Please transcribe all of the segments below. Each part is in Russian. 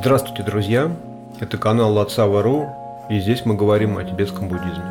Здравствуйте, друзья! Это канал Лацава.ру, и здесь мы говорим о тибетском буддизме.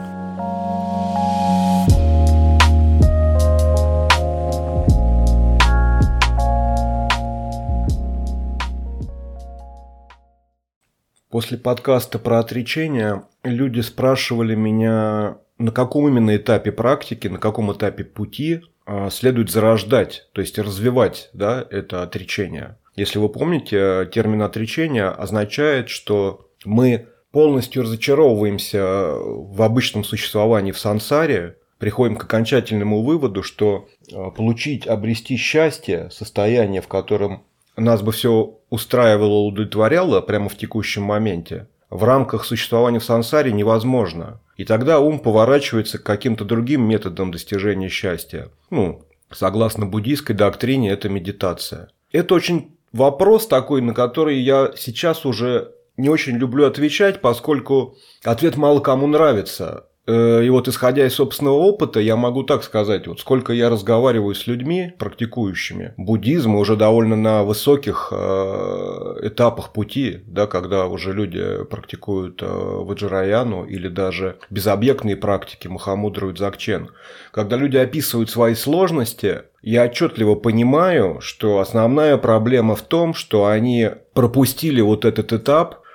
После подкаста про отречение люди спрашивали меня, на каком именно этапе практики, на каком этапе пути а, следует зарождать, то есть развивать да, это отречение. Если вы помните, термин отречение означает, что мы полностью разочаровываемся в обычном существовании в сансаре, приходим к окончательному выводу, что а, получить, обрести счастье, состояние, в котором нас бы все устраивало, удовлетворяло прямо в текущем моменте, в рамках существования в сансаре невозможно. И тогда ум поворачивается к каким-то другим методам достижения счастья. Ну, согласно буддийской доктрине, это медитация. Это очень вопрос такой, на который я сейчас уже не очень люблю отвечать, поскольку ответ мало кому нравится. Э, и вот исходя из собственного опыта, я могу так сказать, вот сколько я разговариваю с людьми, практикующими буддизм, уже довольно на высоких э, этапах пути, да, когда уже люди практикуют э, ваджраяну или даже безобъектные практики Махамудру и Дзакчен. Когда люди описывают свои сложности, я отчетливо понимаю, что основная проблема в том, что они пропустили вот этот этап –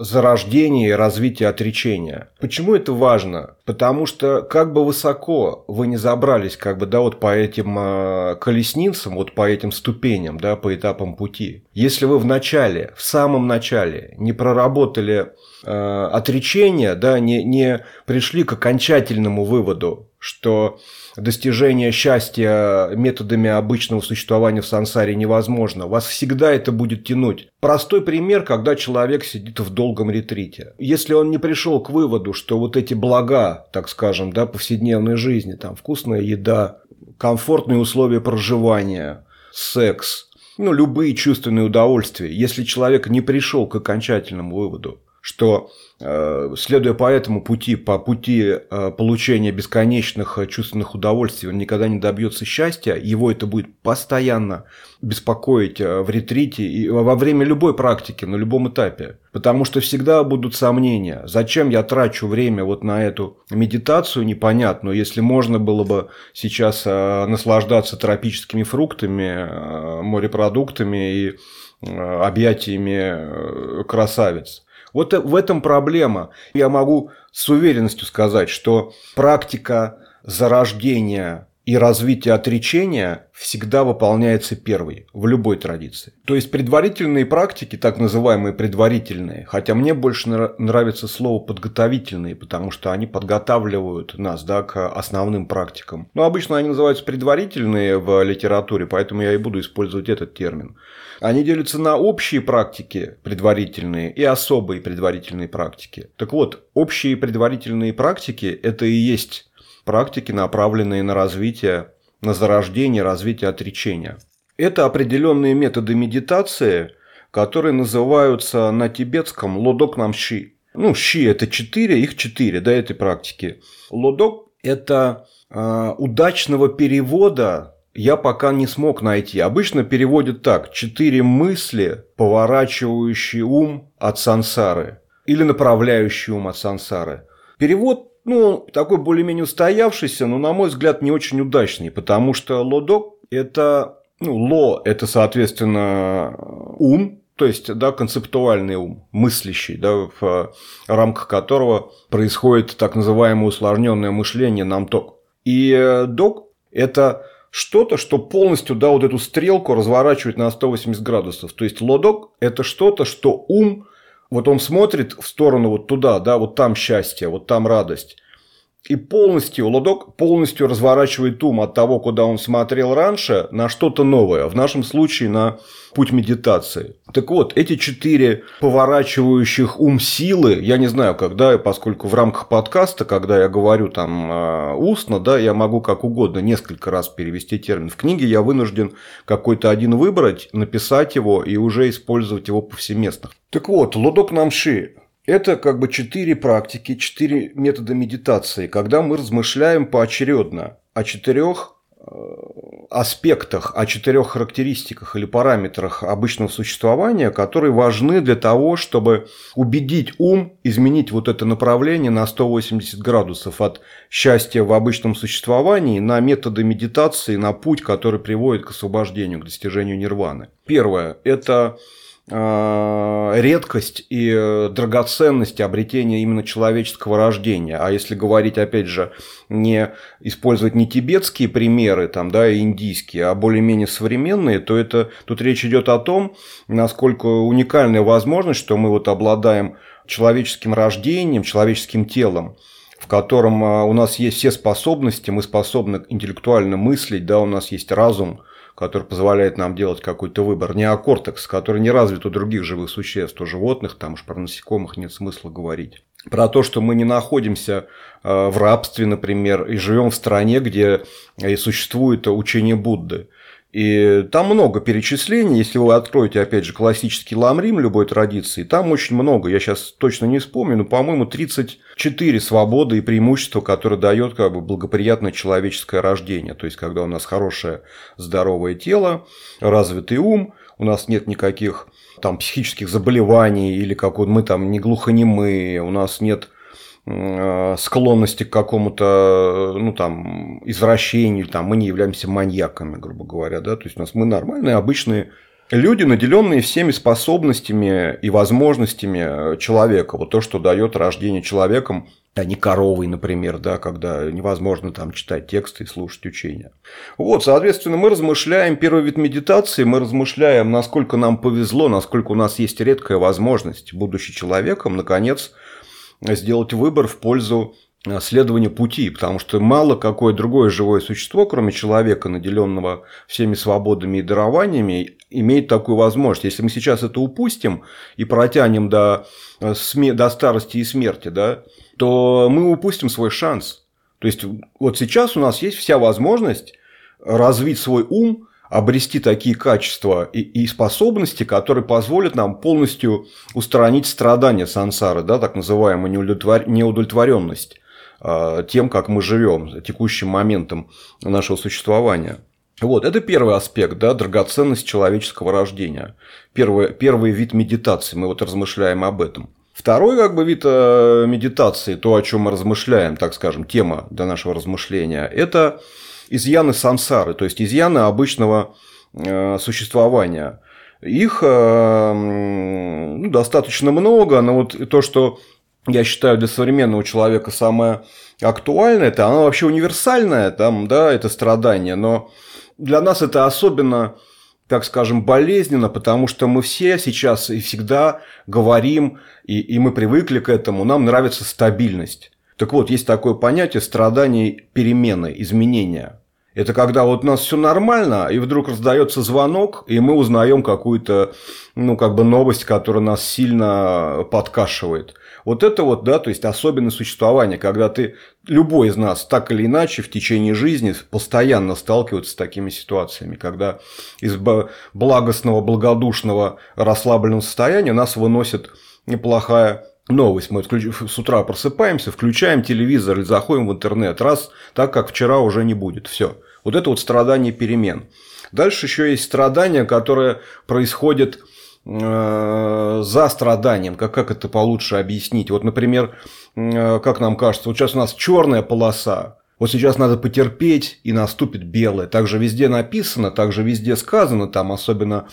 зарождения и развития отречения. Почему это важно? Потому что как бы высоко вы не забрались как бы, да, вот по этим э, колесницам, вот по этим ступеням, да, по этапам пути, если вы в начале, в самом начале не проработали э, отречение, да, не, не пришли к окончательному выводу, что достижение счастья методами обычного существования в сансаре невозможно. Вас всегда это будет тянуть. Простой пример, когда человек сидит в долгом ретрите. Если он не пришел к выводу, что вот эти блага, так скажем, да, повседневной жизни, там вкусная еда, комфортные условия проживания, секс, ну, любые чувственные удовольствия, если человек не пришел к окончательному выводу, что Э, следуя по этому пути, по пути э, получения бесконечных э, чувственных удовольствий, он никогда не добьется счастья, его это будет постоянно беспокоить в ретрите и во время любой практики, на любом этапе. Потому что всегда будут сомнения, зачем я трачу время вот на эту медитацию непонятную, если можно было бы сейчас наслаждаться тропическими фруктами, морепродуктами и объятиями красавиц. Вот в этом проблема. Я могу с уверенностью сказать, что практика зарождения и развития отречения всегда выполняется первой в любой традиции. То есть предварительные практики, так называемые предварительные, хотя мне больше нравится слово подготовительные, потому что они подготавливают нас да, к основным практикам. Но обычно они называются предварительные в литературе, поэтому я и буду использовать этот термин. Они делятся на общие практики предварительные и особые предварительные практики. Так вот, общие предварительные практики – это и есть практики, направленные на развитие, на зарождение, развитие отречения. Это определенные методы медитации, которые называются на тибетском лодок нам щи. Ну, щи – это четыре, их четыре, да, этой практики. Лодок – это э, удачного перевода я пока не смог найти. Обычно переводят так. Четыре мысли, поворачивающие ум от сансары. Или направляющий ум от сансары. Перевод, ну, такой более-менее устоявшийся, но, на мой взгляд, не очень удачный. Потому что лодок – это... Ну, ло – это, соответственно, ум, то есть, да, концептуальный ум, мыслящий, да, в рамках которого происходит так называемое усложненное мышление намток. И док – это что-то, что полностью, да, вот эту стрелку разворачивает на 180 градусов. То есть лодок – это что-то, что ум, вот он смотрит в сторону вот туда, да, вот там счастье, вот там радость. И полностью, лодок полностью разворачивает ум от того, куда он смотрел раньше, на что-то новое. В нашем случае на путь медитации. Так вот, эти четыре поворачивающих ум силы, я не знаю, когда, поскольку в рамках подкаста, когда я говорю там а, устно, да, я могу как угодно несколько раз перевести термин. В книге я вынужден какой-то один выбрать, написать его и уже использовать его повсеместно. Так вот, лодок намши это как бы четыре практики, четыре метода медитации, когда мы размышляем поочередно о четырех аспектах, о четырех характеристиках или параметрах обычного существования, которые важны для того, чтобы убедить ум изменить вот это направление на 180 градусов от счастья в обычном существовании на методы медитации, на путь, который приводит к освобождению, к достижению нирваны. Первое – это Э, редкость и э, драгоценность обретения именно человеческого рождения. А если говорить, опять же, не использовать не тибетские примеры, там, да, и индийские, а более-менее современные, то это, тут речь идет о том, насколько уникальная возможность, что мы вот обладаем человеческим рождением, человеческим телом, в котором э, у нас есть все способности, мы способны интеллектуально мыслить, да, у нас есть разум, который позволяет нам делать какой-то выбор. Неокортекс, который не развит у других живых существ, у животных, там уж про насекомых нет смысла говорить. Про то, что мы не находимся э, в рабстве, например, и живем в стране, где и существует учение Будды. И там много перечислений, если вы откроете, опять же, классический ламрим любой традиции, там очень много, я сейчас точно не вспомню, но, по-моему, 34 свободы и преимущества, которые дает как бы благоприятное человеческое рождение. То есть, когда у нас хорошее здоровое тело, развитый ум, у нас нет никаких там психических заболеваний или как вот мы там не глухонемые, у нас нет склонности к какому-то, ну, там, извращению, там, мы не являемся маньяками, грубо говоря, да, то есть у нас мы нормальные, обычные люди, наделенные всеми способностями и возможностями человека, вот то, что дает рождение человеком, а не коровой, например, да, когда невозможно там читать тексты и слушать учения. Вот, соответственно, мы размышляем, первый вид медитации, мы размышляем, насколько нам повезло, насколько у нас есть редкая возможность, будучи человеком, наконец, сделать выбор в пользу э, следования пути, потому что мало какое другое живое существо, кроме человека, наделенного всеми свободами и дарованиями, имеет такую возможность. Если мы сейчас это упустим и протянем до, э, до старости и смерти, да, то мы упустим свой шанс. То есть вот сейчас у нас есть вся возможность развить свой ум обрести такие качества и, и способности, которые позволят нам полностью устранить страдания сансары, да, так называемую неудовлетворенность а, тем, как мы живем, текущим моментом нашего существования. Вот, это первый аспект, да, драгоценность человеческого рождения. Первый, первый вид медитации, мы вот размышляем об этом. Второй как бы вид э, медитации, то, о чем мы размышляем, так скажем, тема для нашего размышления, это изъяны сансары, то есть изъяны обычного э, существования. Их э, ну, достаточно много, но вот то, что я считаю для современного человека самое актуальное, это оно вообще универсальное, там, да, это страдание, но для нас это особенно так скажем, болезненно, потому что мы все сейчас и всегда говорим, и, и мы привыкли к этому, нам нравится стабильность. Так вот, есть такое понятие страдания перемены, изменения. Это когда вот у нас все нормально, и вдруг раздается звонок, и мы узнаем какую-то, ну, как бы новость, которая нас сильно подкашивает. Вот это вот, да, то есть особенное существование, когда ты, любой из нас, так или иначе, в течение жизни постоянно сталкивается с такими ситуациями, когда из благостного, благодушного, расслабленного состояния нас выносит неплохая новость. Мы с утра просыпаемся, включаем телевизор или заходим в интернет. Раз, так как вчера уже не будет. Все. Вот это вот страдание перемен. Дальше еще есть страдания, которые происходят э, за страданием, как, как это получше объяснить. Вот, например, э, как нам кажется, вот сейчас у нас черная полоса, вот сейчас надо потерпеть, и наступит белое. Также везде написано, также везде сказано, там особенно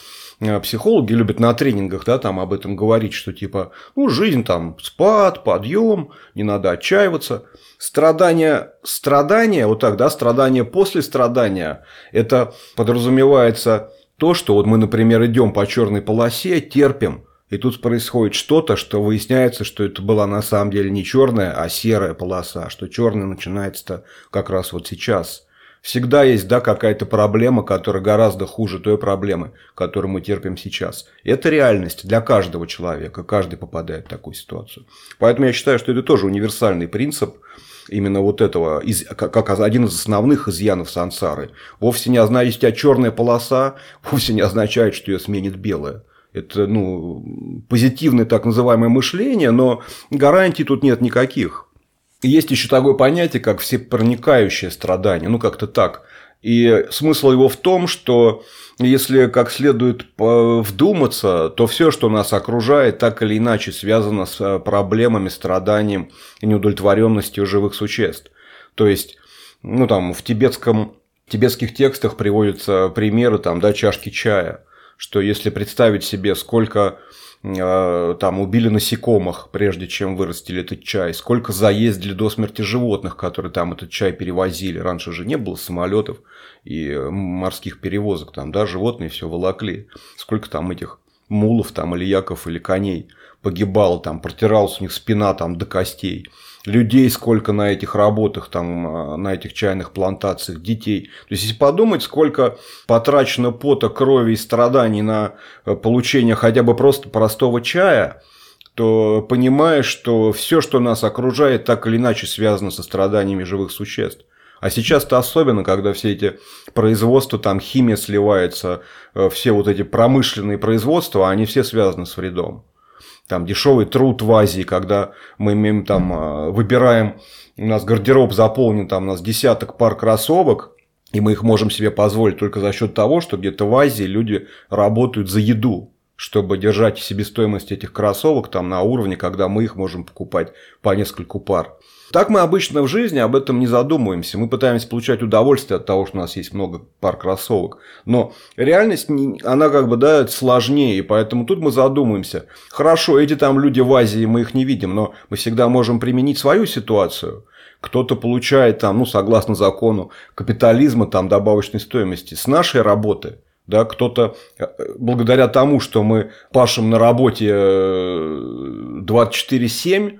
психологи любят на тренингах, да, там об этом говорить, что типа, ну, жизнь там спад, подъем, не надо отчаиваться. Страдание, страдание, вот так, да, страдание после страдания, это подразумевается то, что вот мы, например, идем по черной полосе, терпим, и тут происходит что-то, что выясняется, что это была на самом деле не черная, а серая полоса, что черная начинается-то как раз вот сейчас. Всегда есть, да, какая-то проблема, которая гораздо хуже той проблемы, которую мы терпим сейчас. Это реальность для каждого человека, каждый попадает в такую ситуацию. Поэтому я считаю, что это тоже универсальный принцип именно вот этого, как один из основных изъянов сансары. Вовсе не означает, а черная полоса, вовсе не означает, что ее сменит белая. Это ну, позитивное так называемое мышление, но гарантий тут нет никаких. Есть еще такое понятие, как всепроникающее страдание, ну как-то так. И смысл его в том, что если как следует вдуматься, то все, что нас окружает, так или иначе связано с э, проблемами, страданием и неудовлетворенностью живых существ. То есть, ну там в тибетском, в тибетских текстах приводятся примеры там, да, чашки чая, что если представить себе, сколько Э, там убили насекомых, прежде чем вырастили этот чай, сколько заездили до смерти животных, которые там этот чай перевозили. Раньше же не было самолетов и морских перевозок, там, да, животные все волокли. Сколько там этих мулов там или яков или коней погибало, там протиралась у них спина там до костей людей сколько на этих работах, там, а, на этих чайных плантациях, детей. То есть, если подумать, сколько потрачено пота, крови и страданий на э, получение хотя бы просто простого чая, то понимаешь, что все, что нас окружает, так или иначе связано со страданиями живых существ. А сейчас-то особенно, когда все эти производства, там химия сливается, э, все вот эти промышленные производства, они все связаны с вредом там дешевый труд в Азии, когда мы имеем там, а, выбираем, у нас гардероб заполнен, там у нас десяток пар кроссовок, и мы их можем себе позволить только за счет того, что где-то в Азии люди работают за еду, чтобы держать себестоимость этих кроссовок там на уровне, когда мы их можем покупать по нескольку пар. Так мы обычно в жизни об этом не задумываемся. Мы пытаемся получать удовольствие от того, что у нас есть много пар кроссовок. Но реальность, она как бы, да, сложнее. И поэтому тут мы задумываемся. Хорошо, эти там люди в Азии, мы их не видим, но мы всегда можем применить свою ситуацию. Кто-то получает там, ну, согласно закону капитализма, там, добавочной стоимости с нашей работы – да, кто-то э, благодаря тому, что мы пашем на работе 24-7,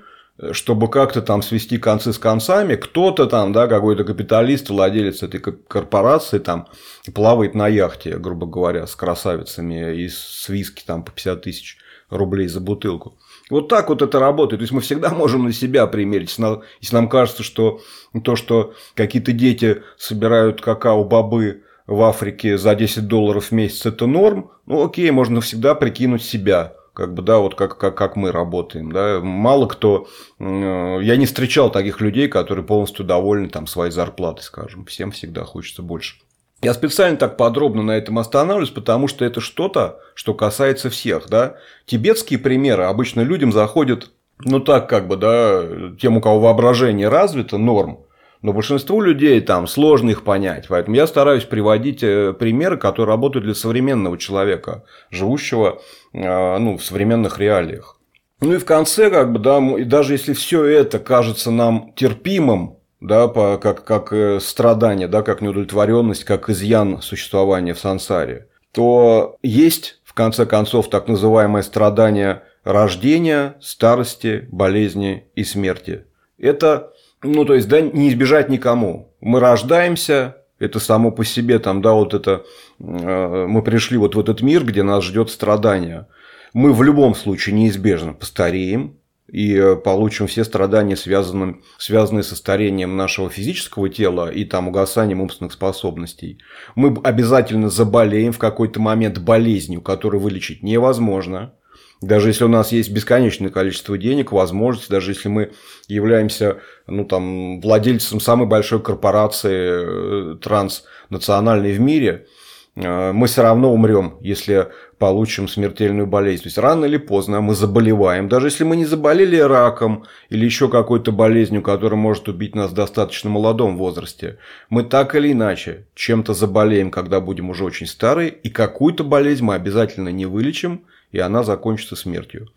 чтобы как-то там свести концы с концами, кто-то там, да, какой-то капиталист, владелец этой корпорации там плавает на яхте, грубо говоря, с красавицами и с виски там по 50 тысяч рублей за бутылку. Вот так вот это работает. То есть мы всегда можем на себя примерить. Если нам кажется, что то, что какие-то дети собирают какао-бобы в Африке за 10 долларов в месяц, это норм, ну окей, можно всегда прикинуть себя как бы, да, вот как, как, как мы работаем, да, мало кто, я не встречал таких людей, которые полностью довольны там своей зарплатой, скажем, всем всегда хочется больше. Я специально так подробно на этом останавливаюсь, потому что это что-то, что касается всех, да. Тибетские примеры обычно людям заходят, ну так как бы, да, тем, у кого воображение развито, норм. Но большинству людей там сложно их понять. Поэтому я стараюсь приводить э, примеры, которые работают для современного человека, живущего э, ну, в современных реалиях. Ну и в конце, как бы, да, даже если все это кажется нам терпимым, да, по, как, как э, страдание, да, как неудовлетворенность, как изъян существования в сансаре, то есть, в конце концов, так называемое страдание рождения, старости, болезни и смерти. Это ну, то есть, да, не избежать никому. Мы рождаемся, это само по себе, там, да, вот это, э, мы пришли вот в этот мир, где нас ждет страдание. Мы в любом случае неизбежно постареем, и э, получим все страдания, связанные, связанные со старением нашего физического тела и там угасанием умственных способностей. Мы обязательно заболеем в какой-то момент болезнью, которую вылечить невозможно. Даже если у нас есть бесконечное количество денег, возможностей, даже если мы являемся ну, там, владельцем самой большой корпорации э, транснациональной в мире, э, мы все равно умрем, если получим смертельную болезнь. То есть рано или поздно мы заболеваем. Даже если мы не заболели раком или еще какой-то болезнью, которая может убить нас в достаточно молодом возрасте, мы так или иначе чем-то заболеем, когда будем уже очень старые, и какую-то болезнь мы обязательно не вылечим, и она закончится смертью.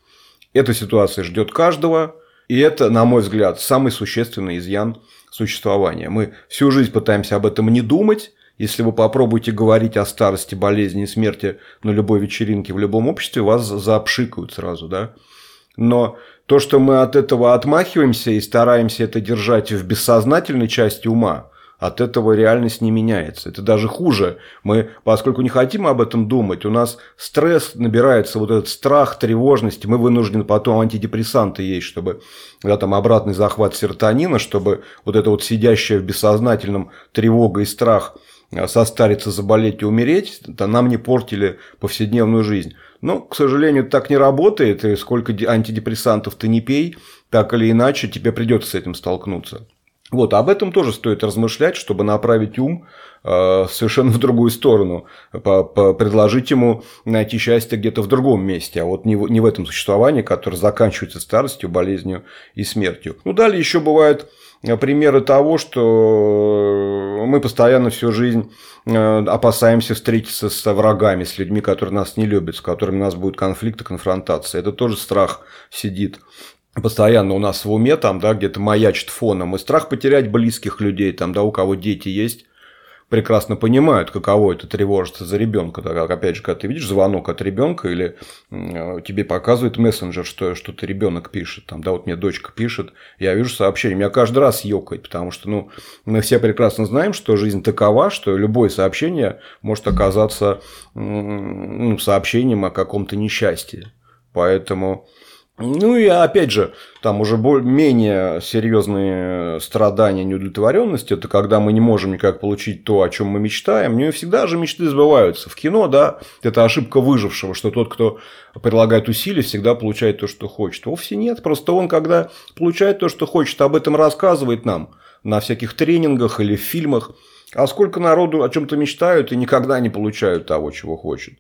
Эта ситуация ждет каждого, и это, на мой взгляд, самый существенный изъян существования. Мы всю жизнь пытаемся об этом не думать. Если вы попробуете говорить о старости, болезни и смерти на любой вечеринке в любом обществе, вас заобшикают сразу, да. Но то, что мы от этого отмахиваемся и стараемся это держать в бессознательной части ума, от этого реальность не меняется. Это даже хуже. Мы, поскольку не хотим об этом думать, у нас стресс набирается, вот этот страх, тревожность, мы вынуждены потом антидепрессанты есть, чтобы да, там обратный захват серотонина, чтобы вот это вот сидящее в бессознательном тревога и страх а, состариться, заболеть и умереть, это нам не портили повседневную жизнь. Но, к сожалению, так не работает, и сколько антидепрессантов ты не пей, так или иначе тебе придется с этим столкнуться. Вот, об этом тоже стоит размышлять, чтобы направить ум э, совершенно в другую сторону, предложить ему найти счастье где-то в другом месте, а вот не в, не в этом существовании, которое заканчивается старостью, болезнью и смертью. Ну, далее еще бывают примеры того, что мы постоянно всю жизнь э, опасаемся встретиться с врагами, с людьми, которые нас не любят, с которыми у нас будет конфликт и конфронтация. Это тоже страх сидит постоянно у нас в уме, там, да, где-то маячит фоном, и страх потерять близких людей, там, да, у кого дети есть, прекрасно понимают, каково это тревожиться за ребенка. Так, опять же, когда ты видишь звонок от ребенка или тебе показывает мессенджер, что что-то ребенок пишет, там, да, вот мне дочка пишет, я вижу сообщение, меня каждый раз ёкает, потому что, ну, мы все прекрасно знаем, что жизнь такова, что любое сообщение может оказаться ну, сообщением о каком-то несчастье. Поэтому ну и опять же, там уже менее серьезные страдания, неудовлетворенность, это когда мы не можем никак получить то, о чем мы мечтаем. Не всегда же мечты сбываются. В кино, да, это ошибка выжившего, что тот, кто прилагает усилия, всегда получает то, что хочет. Вовсе нет. Просто он, когда получает то, что хочет, об этом рассказывает нам на всяких тренингах или в фильмах. А сколько народу о чем-то мечтают и никогда не получают того, чего хочет.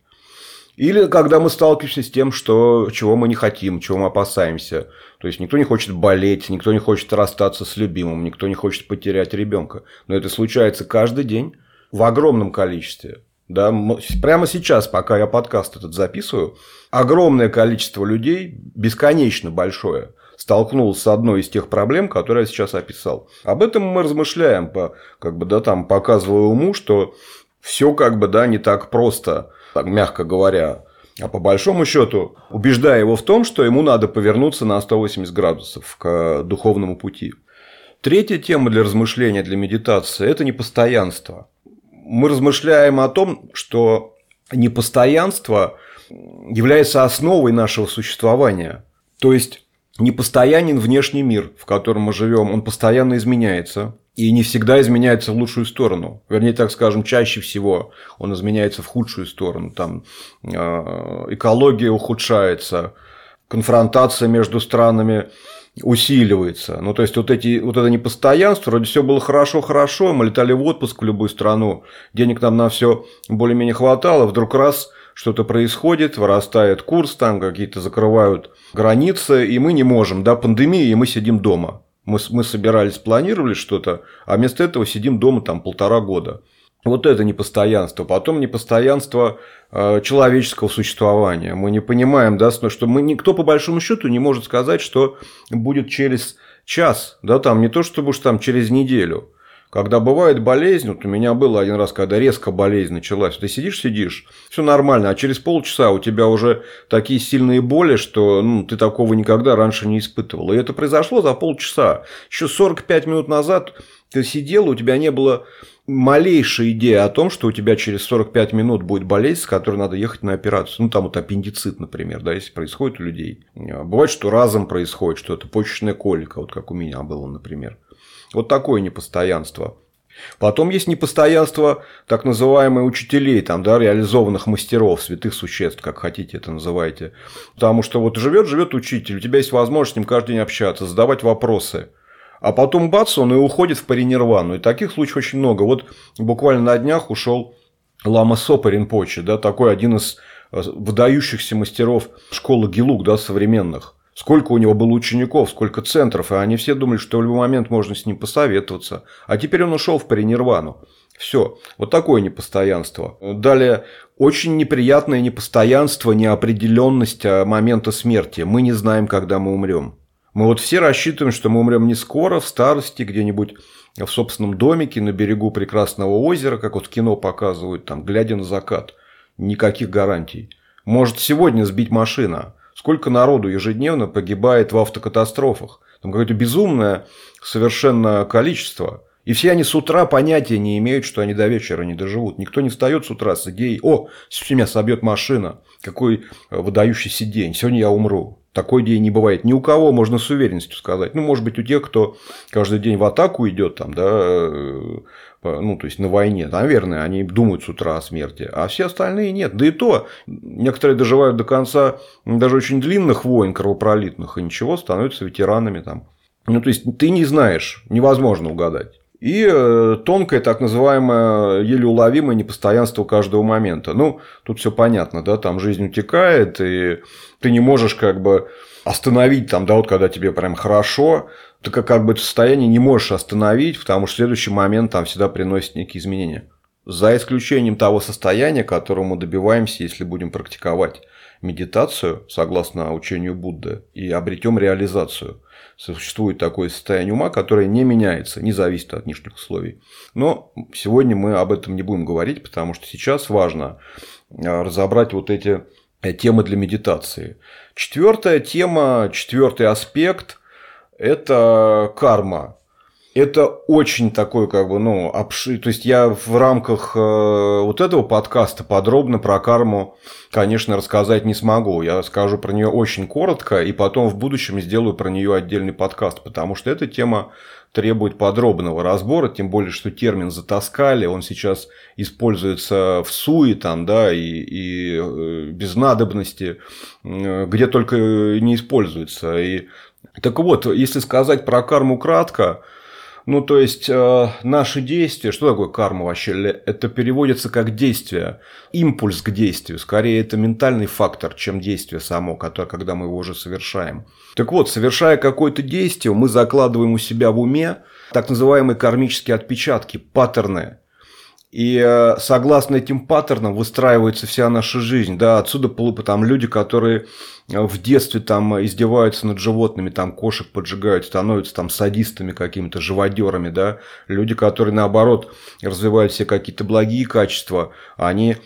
Или когда мы сталкиваемся с тем, что, чего мы не хотим, чего мы опасаемся. То есть никто не хочет болеть, никто не хочет расстаться с любимым, никто не хочет потерять ребенка. Но это случается каждый день в огромном количестве. Да, прямо сейчас, пока я подкаст этот записываю, огромное количество людей, бесконечно большое, столкнулось с одной из тех проблем, которые я сейчас описал. Об этом мы размышляем, по, как бы, да, там, показывая уму, что все как бы да, не так просто так мягко говоря. А по большому счету, убеждая его в том, что ему надо повернуться на 180 градусов к духовному пути. Третья тема для размышления, для медитации – это непостоянство. Мы размышляем о том, что непостоянство является основой нашего существования. То есть, непостоянен внешний мир, в котором мы живем, он постоянно изменяется и не всегда изменяется в лучшую сторону. Вернее, так скажем, чаще всего он изменяется в худшую сторону. Там э, экология ухудшается, конфронтация между странами усиливается. Ну, то есть, вот, эти, вот это непостоянство, вроде все было хорошо-хорошо, мы летали в отпуск в любую страну, денег нам на все более-менее хватало, вдруг раз что-то происходит, вырастает курс, там какие-то закрывают границы, и мы не можем, да, пандемия, и мы сидим дома. Мы, мы собирались, планировали что-то, а вместо этого сидим дома там полтора года. Вот это непостоянство. Потом непостоянство э, человеческого существования. Мы не понимаем, да, что мы никто по большому счету не может сказать, что будет через час, да, там не то чтобы уж там через неделю. Когда бывает болезнь, вот у меня было один раз, когда резко болезнь началась, ты сидишь, сидишь, все нормально, а через полчаса у тебя уже такие сильные боли, что ну, ты такого никогда раньше не испытывал. И это произошло за полчаса. Еще 45 минут назад ты сидел, у тебя не было малейшей идеи о том, что у тебя через 45 минут будет болезнь, с которой надо ехать на операцию. Ну, там вот аппендицит, например, да, если происходит у людей. Бывает, что разом происходит, что это почечная колика, вот как у меня было, например. Вот такое непостоянство. Потом есть непостоянство так называемых учителей, там, да, реализованных мастеров, святых существ, как хотите это называйте. Потому что вот живет, живет учитель, у тебя есть возможность с ним каждый день общаться, задавать вопросы. А потом бац, он и уходит в паринирвану. И таких случаев очень много. Вот буквально на днях ушел Лама Сопа Ринпоче, да, такой один из э, выдающихся мастеров школы Гилук, да, современных. Сколько у него было учеников, сколько центров, и они все думали, что в любой момент можно с ним посоветоваться. А теперь он ушел в паринирвану. Все. Вот такое непостоянство. Далее, очень неприятное непостоянство, неопределенность а, момента смерти. Мы не знаем, когда мы умрем. Мы вот все рассчитываем, что мы умрем не скоро, в старости, где-нибудь в собственном домике на берегу прекрасного озера, как вот кино показывают, там, глядя на закат. Никаких гарантий. Может сегодня сбить машина, Сколько народу ежедневно погибает в автокатастрофах? Там какое-то безумное совершенно количество. И все они с утра понятия не имеют, что они до вечера не доживут. Никто не встает с утра с идеей, о, меня собьет машина, какой выдающийся день, сегодня я умру. Такой день не бывает. Ни у кого можно с уверенностью сказать. Ну, может быть, у тех, кто каждый день в атаку идет, там, да, э, ну, то есть на войне, наверное, они думают с утра о смерти, а все остальные нет. Да и то, некоторые доживают до конца даже очень длинных войн кровопролитных, и ничего, становятся ветеранами там Ну, то есть, ты не знаешь, невозможно угадать. И э, тонкое, так называемое, еле уловимое непостоянство каждого момента. Ну, тут все понятно, да, там жизнь утекает, и ты не можешь как бы остановить там, да, вот когда тебе прям хорошо, ты как, как бы это состояние не можешь остановить, потому что следующий момент там всегда приносит некие изменения. За исключением того состояния, которого мы добиваемся, если будем практиковать медитацию, согласно учению Будды, и обретем реализацию. Существует такое состояние ума, которое не меняется, не зависит от внешних условий. Но сегодня мы об этом не будем говорить, потому что сейчас важно а, разобрать вот эти э, темы для медитации. Четвертая тема, четвертый аспект – это карма. Это очень такой, как бы, ну, обши... То есть, я в рамках э, вот этого подкаста подробно про карму, конечно, рассказать не смогу. Я скажу про нее очень коротко, и потом в будущем сделаю про нее отдельный подкаст, потому что эта тема требует подробного разбора, тем более, что термин затаскали, он сейчас используется в суе, там, да, и, и э, без надобности, э, где только не используется. И... Так вот, если сказать про карму кратко, ну, то есть, э, наши действия, что такое карма вообще? Это переводится как действие, импульс к действию. Скорее, это ментальный фактор, чем действие само, которое, когда мы его уже совершаем. Так вот, совершая какое-то действие, мы закладываем у себя в уме так называемые кармические отпечатки, паттерны. И э, согласно этим паттернам выстраивается вся наша жизнь. Да, отсюда там люди, которые э, в детстве там издеваются над животными, там кошек поджигают, становятся там садистами какими-то, живодерами, да. Люди, которые наоборот развивают все какие-то благие качества, они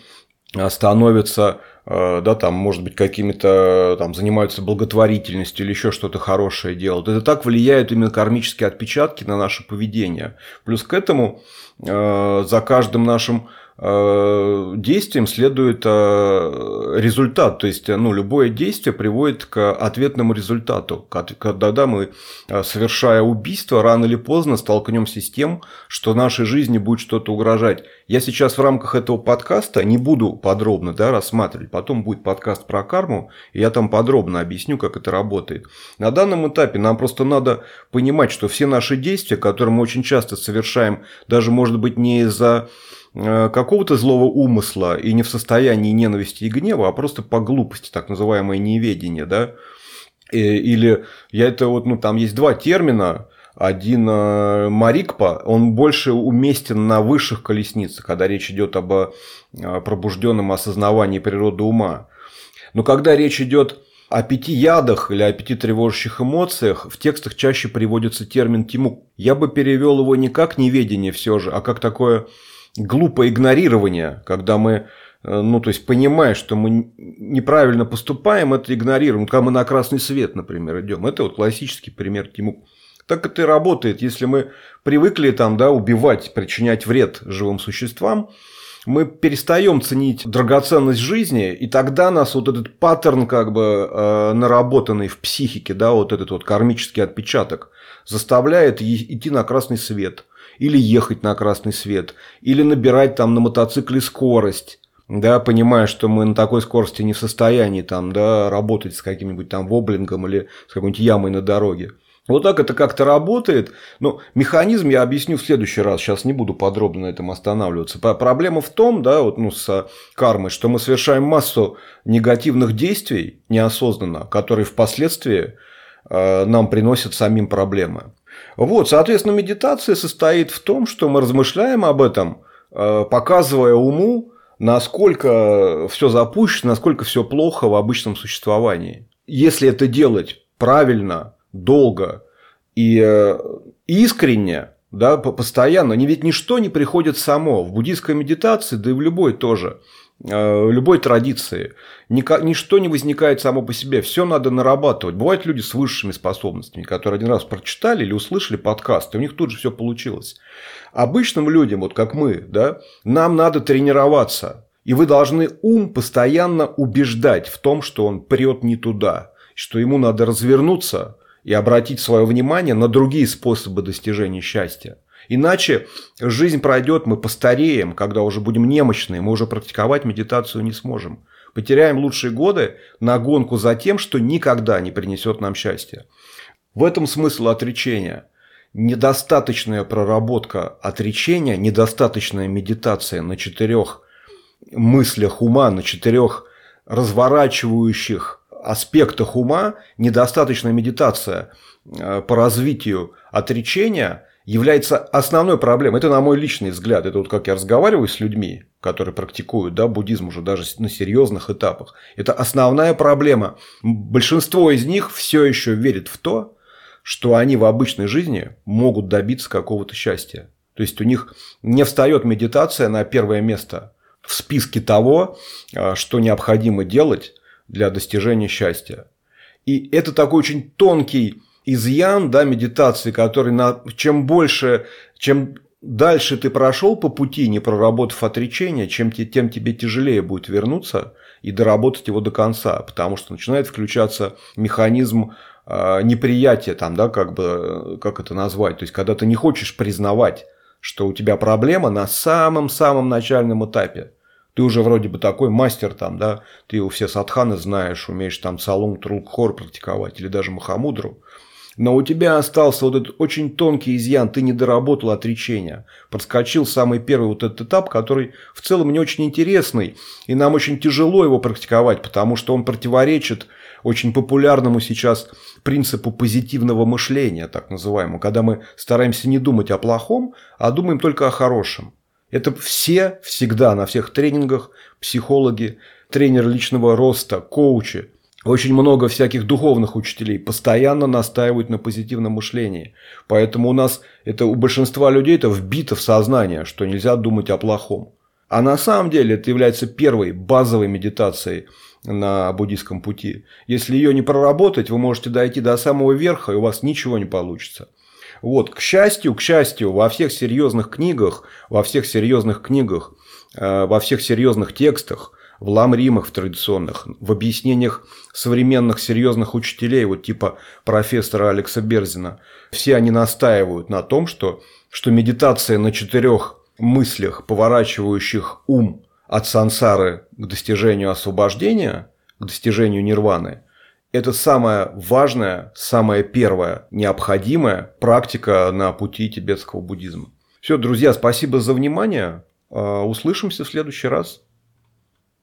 э, становятся да, там, может быть, какими-то, там, занимаются благотворительностью или еще что-то хорошее делают. Это так влияют именно кармические отпечатки на наше поведение. Плюс к этому Э, за каждым нашим э, действием следует э, результат. То есть, ну, любое действие приводит к ответному результату. Когда мы, совершая убийство, рано или поздно столкнемся с тем, что нашей жизни будет что-то угрожать. Я сейчас в рамках этого подкаста не буду подробно да, рассматривать. Потом будет подкаст про карму, и я там подробно объясню, как это работает. На данном этапе нам просто надо понимать, что все наши действия, которые мы очень часто совершаем, даже, может быть, не из-за Э, какого-то злого умысла и не в состоянии ненависти и гнева, а просто по глупости, так называемое неведение, да, или я это вот, ну, там есть два термина, один э, Марикпа, он больше уместен на высших колесницах, когда речь идет об э, пробужденном осознавании природы ума. Но когда речь идет о пяти ядах или о пяти тревожащих эмоциях, в текстах чаще приводится термин тимук. Я бы перевел его не как неведение все же, а как такое глупое игнорирование, когда мы э, ну, то есть, понимая, что мы неправильно поступаем, это игнорируем. Когда мы на красный свет, например, идем. Это вот классический пример Тиму. Так это и работает. Если мы привыкли там, да, убивать, причинять вред живым существам, мы перестаем ценить драгоценность жизни, и тогда нас вот этот паттерн, как бы э, наработанный в психике, да, вот этот вот кармический отпечаток, заставляет идти на красный свет – или ехать на красный свет, или набирать там на мотоцикле скорость, да, понимая, что мы на такой скорости не в состоянии там, да, работать с каким-нибудь там воблингом или с какой-нибудь ямой на дороге. Вот так это как-то работает. Но механизм я объясню в следующий раз. Сейчас не буду подробно на этом останавливаться. Проблема в том, да, вот, ну, с кармой, что мы совершаем массу негативных действий неосознанно, которые впоследствии э, нам приносят самим проблемы. Вот, соответственно, медитация состоит в том, что мы размышляем об этом, э, показывая уму, насколько все запущено, насколько все плохо в обычном существовании. Если это делать правильно, долго и э, искренне, да, постоянно, ведь ничто не приходит само. В буддийской медитации, да и в любой тоже – любой традиции. Ничто не возникает само по себе, все надо нарабатывать. Бывают люди с высшими способностями, которые один раз прочитали или услышали подкаст, и у них тут же все получилось. Обычным людям, вот как мы, да, нам надо тренироваться. И вы должны ум постоянно убеждать в том, что он прет не туда, что ему надо развернуться и обратить свое внимание на другие способы достижения счастья. Иначе жизнь пройдет, мы постареем, когда уже будем немощные, мы уже практиковать медитацию не сможем. Потеряем лучшие годы на гонку за тем, что никогда не принесет нам счастья. В этом смысл отречения. Недостаточная проработка отречения, недостаточная медитация на четырех мыслях ума, на четырех разворачивающих аспектах ума, недостаточная медитация э, по развитию отречения является основной проблемой. Это на мой личный взгляд. Это вот как я разговариваю с людьми, которые практикуют да, буддизм уже даже на серьезных этапах. Это основная проблема. Большинство из них все еще верит в то, что они в обычной жизни могут добиться какого-то счастья. То есть у них не встает медитация на первое место в списке того, а, что необходимо делать для достижения счастья. И это такой очень тонкий изъян да, медитации, который на, чем больше, чем дальше ты прошел по пути, не проработав отречение, чем, тем тебе тяжелее будет вернуться и доработать его до конца, потому что начинает включаться механизм э, неприятия, там, да, как бы, как это назвать, то есть, когда ты не хочешь признавать, что у тебя проблема на самом-самом начальном этапе. Ты уже вроде бы такой мастер там, да, ты у все садханы знаешь, умеешь там салун, труд, хор практиковать или даже махамудру. Но у тебя остался вот этот очень тонкий изъян, ты не доработал отречения. Проскочил самый первый вот этот этап, который в целом не очень интересный. И нам очень тяжело его практиковать, потому что он противоречит очень популярному сейчас принципу позитивного мышления, так называемому, когда мы стараемся не думать о плохом, а думаем только о хорошем. Это все всегда на всех тренингах, психологи, тренер личного роста, коучи, очень много всяких духовных учителей постоянно настаивают на позитивном мышлении. Поэтому у нас это у большинства людей это вбито в сознание, что нельзя думать о плохом. А на самом деле это является первой базовой медитацией на буддийском пути. Если ее не проработать, вы можете дойти до самого верха, и у вас ничего не получится. Вот, к счастью, к счастью, во всех серьезных книгах, во всех серьезных книгах, э, во всех серьезных текстах – в ламримах в традиционных, в объяснениях современных серьезных учителей, вот типа профессора Алекса Берзина, все они настаивают на том, что, что медитация на четырех мыслях, поворачивающих ум от сансары к достижению освобождения, к достижению нирваны, это самая важная, самая первая необходимая практика на пути тибетского буддизма. Все, друзья, спасибо за внимание. А, услышимся в следующий раз.